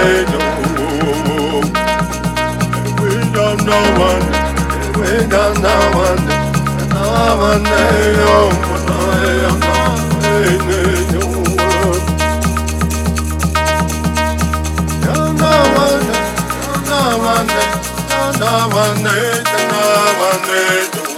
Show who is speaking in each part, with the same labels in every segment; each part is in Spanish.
Speaker 1: way no
Speaker 2: way down
Speaker 3: no one way down one one one one one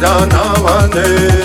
Speaker 3: Madanavane.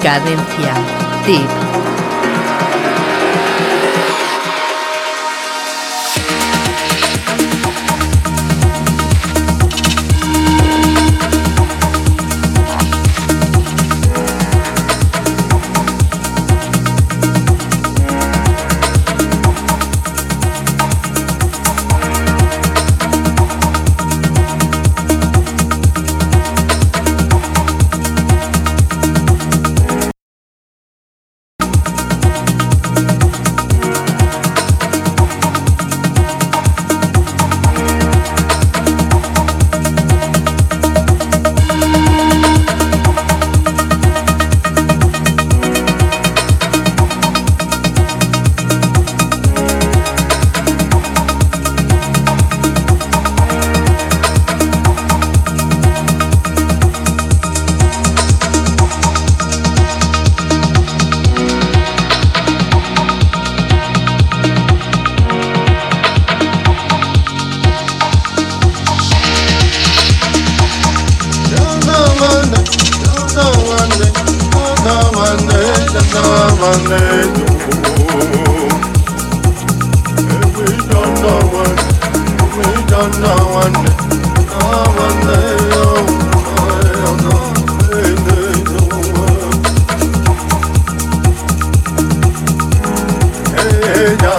Speaker 3: Cadencial. Tip.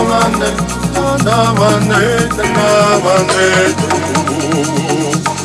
Speaker 4: Navane, Navane, Navane, Navane,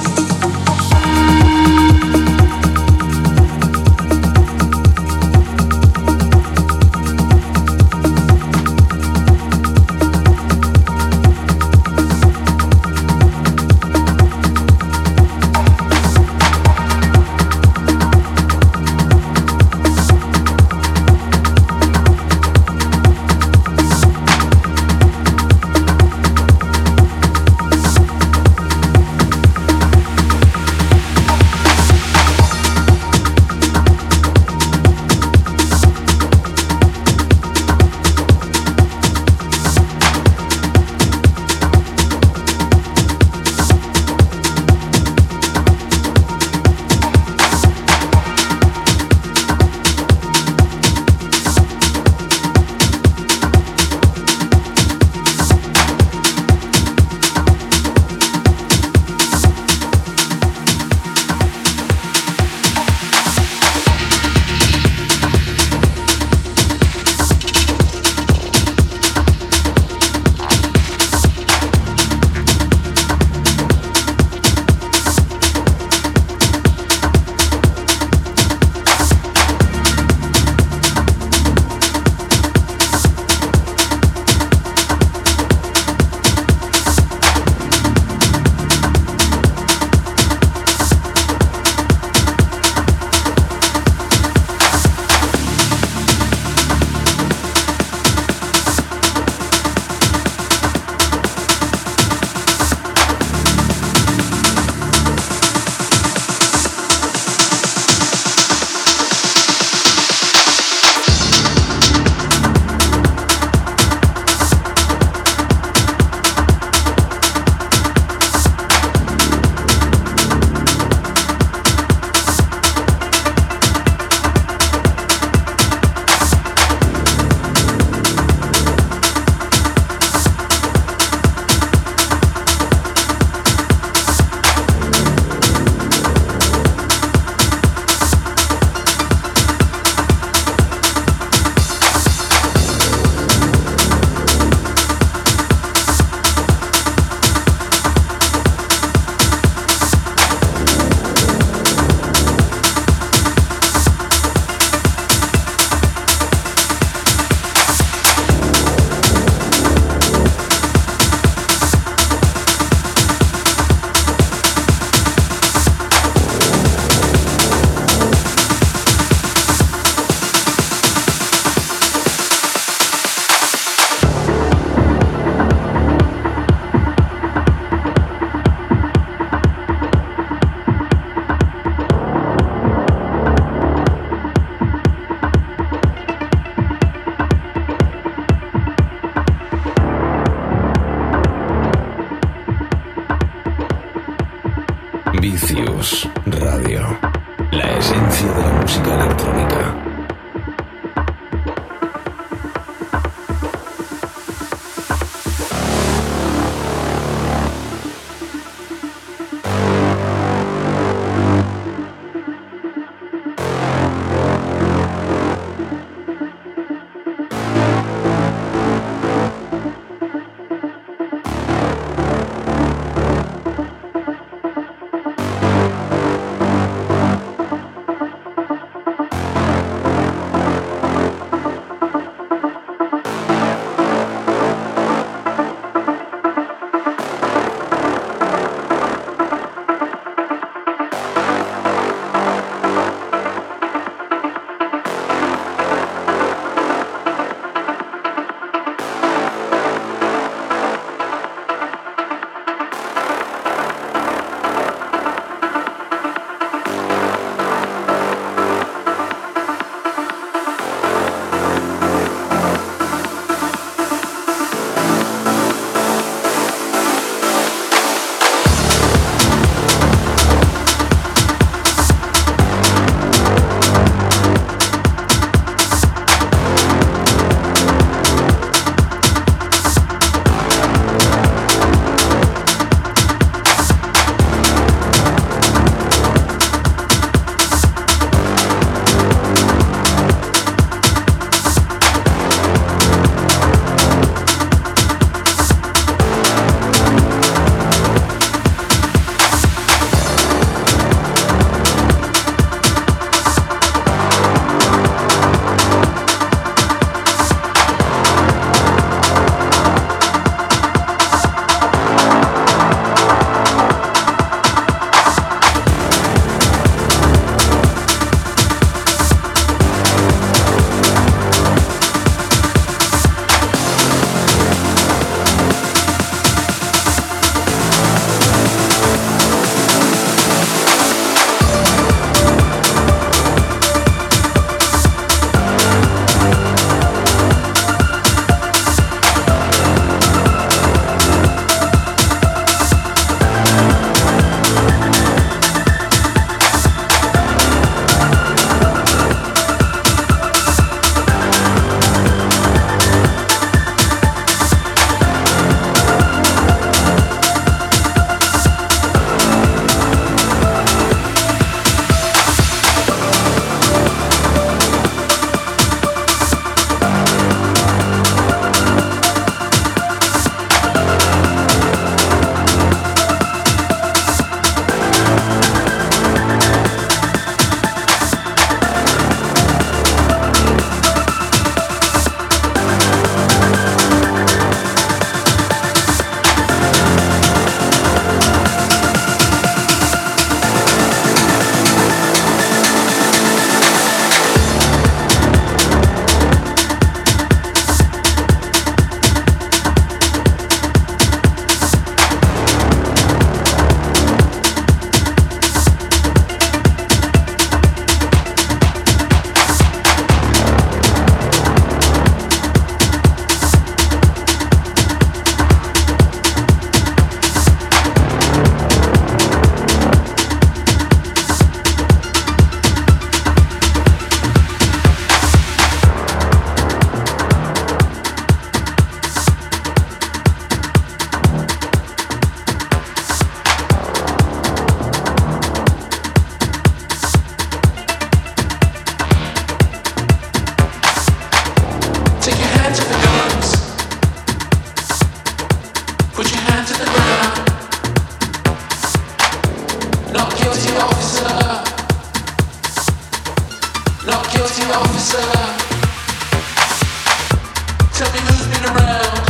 Speaker 4: Around.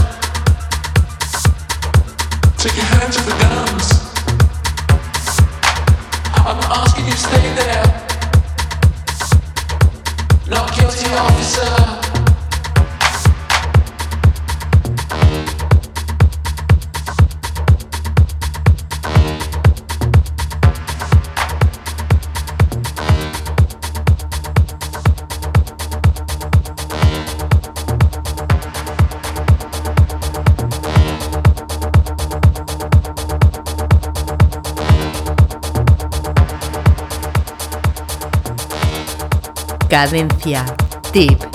Speaker 4: Take your hands to the Tip.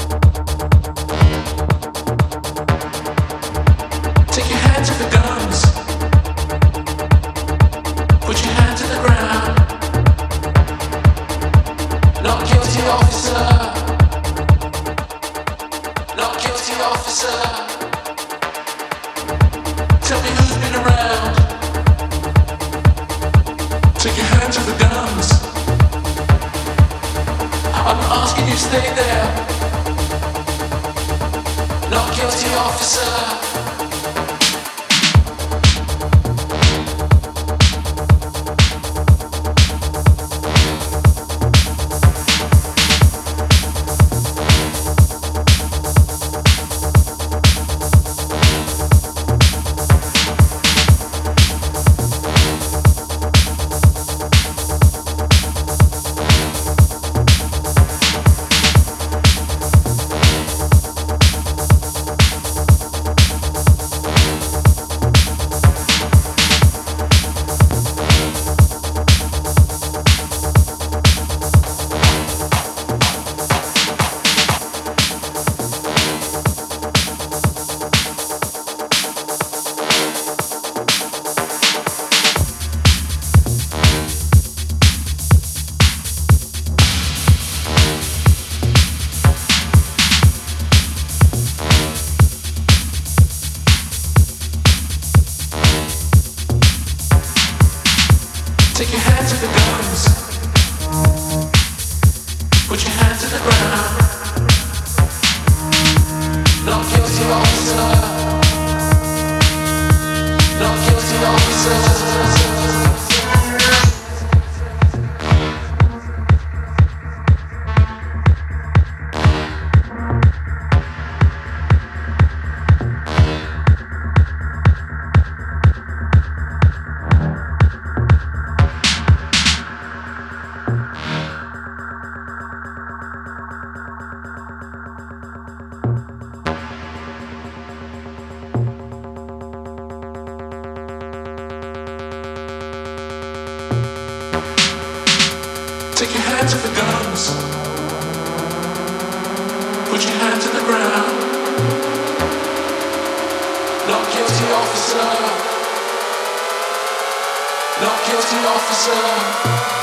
Speaker 4: Not guilty officer.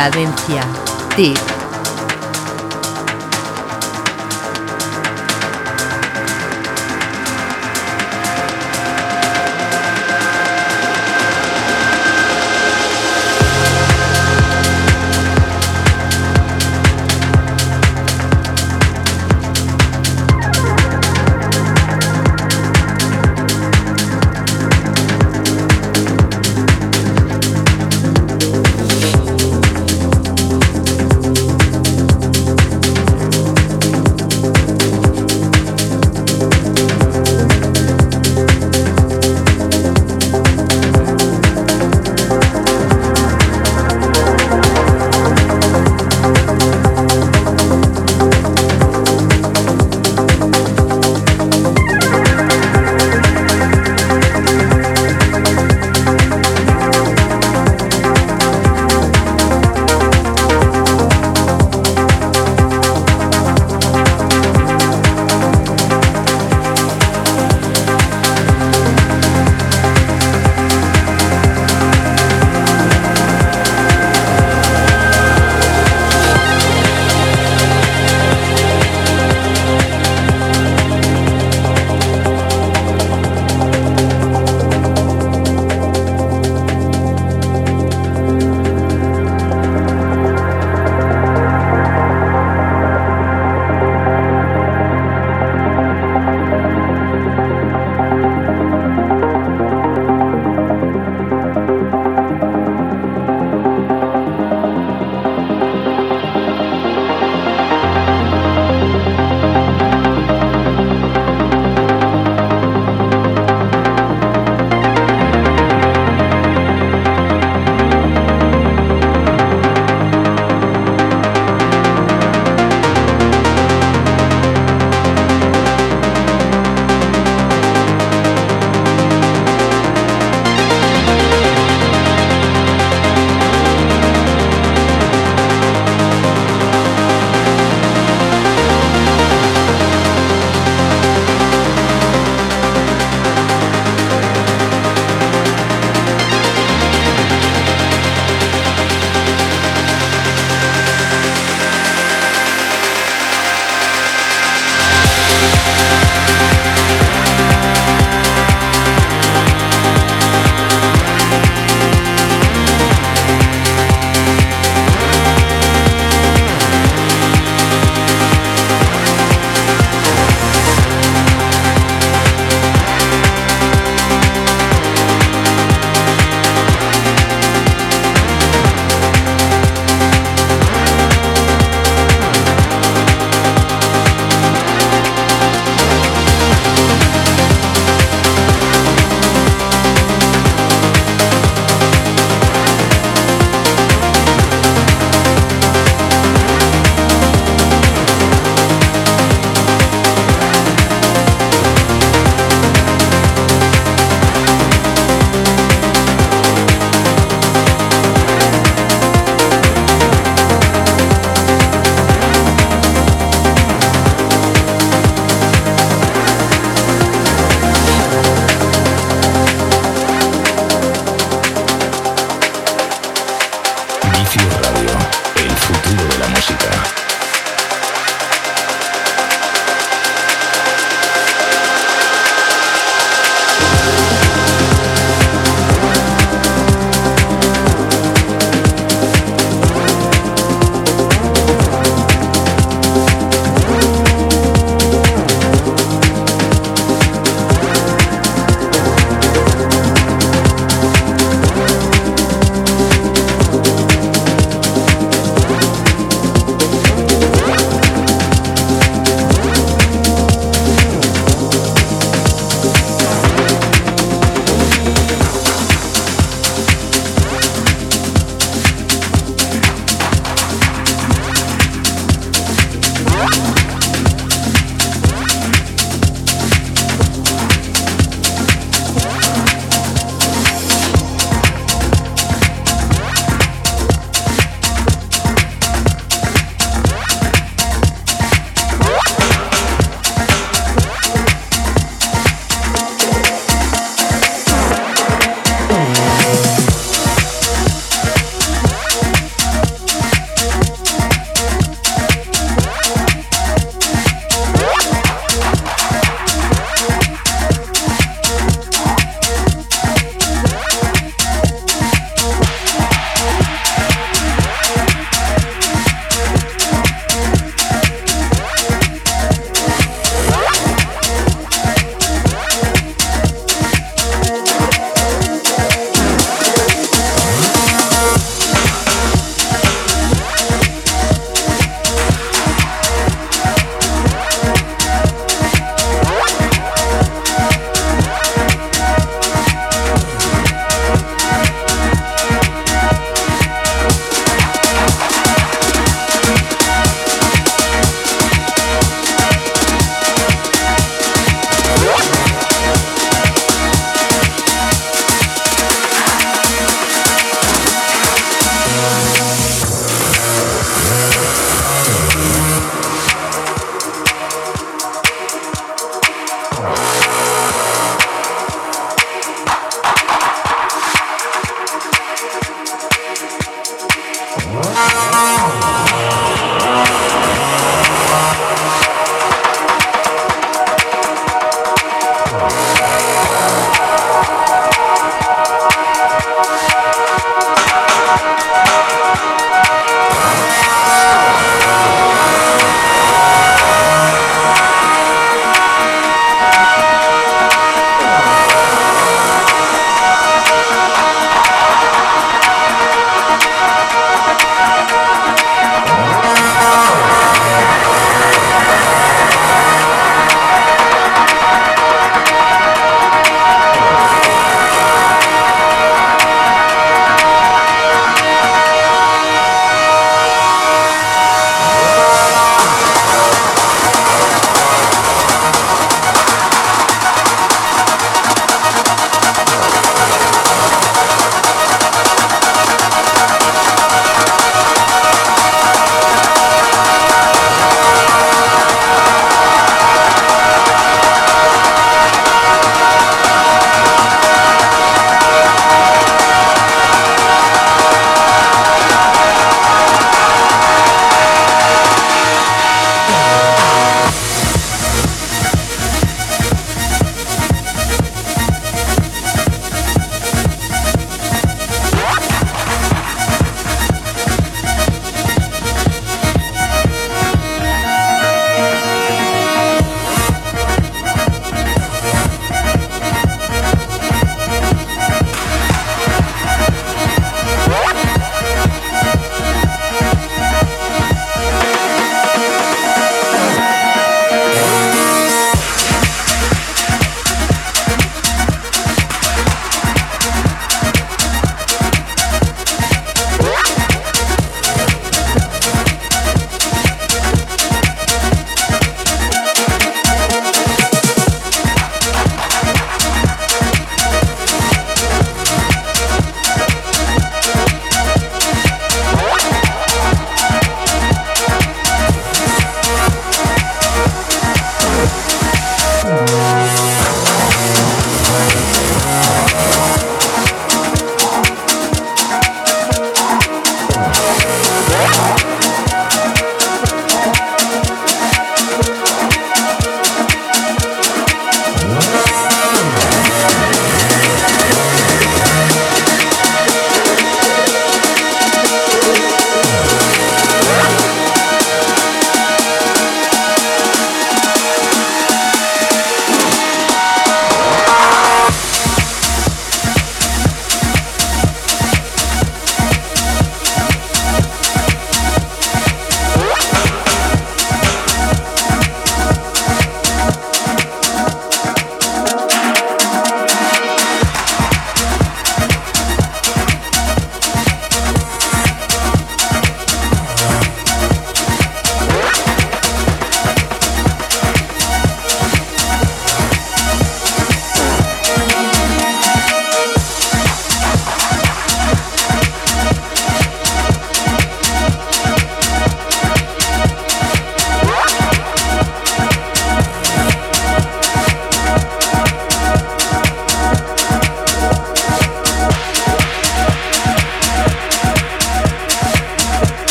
Speaker 4: Cadencia. Tip.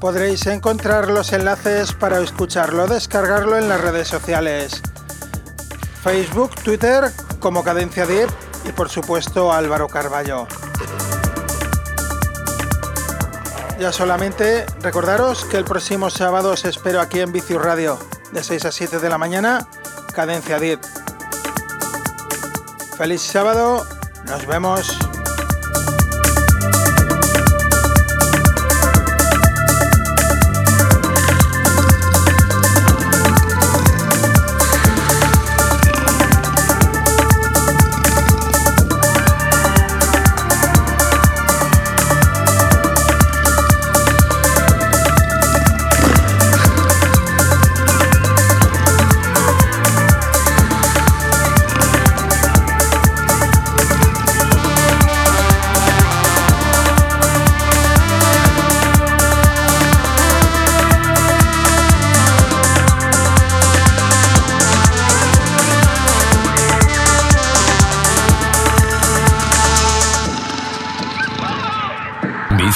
Speaker 5: podréis encontrar los enlaces para escucharlo, descargarlo en las redes sociales. Facebook, Twitter como Cadencia Deep y por supuesto Álvaro Carballo. Ya solamente recordaros que el próximo sábado os espero aquí en Vicius Radio, de 6 a 7 de la mañana, Cadencia Deep. Feliz sábado, nos vemos.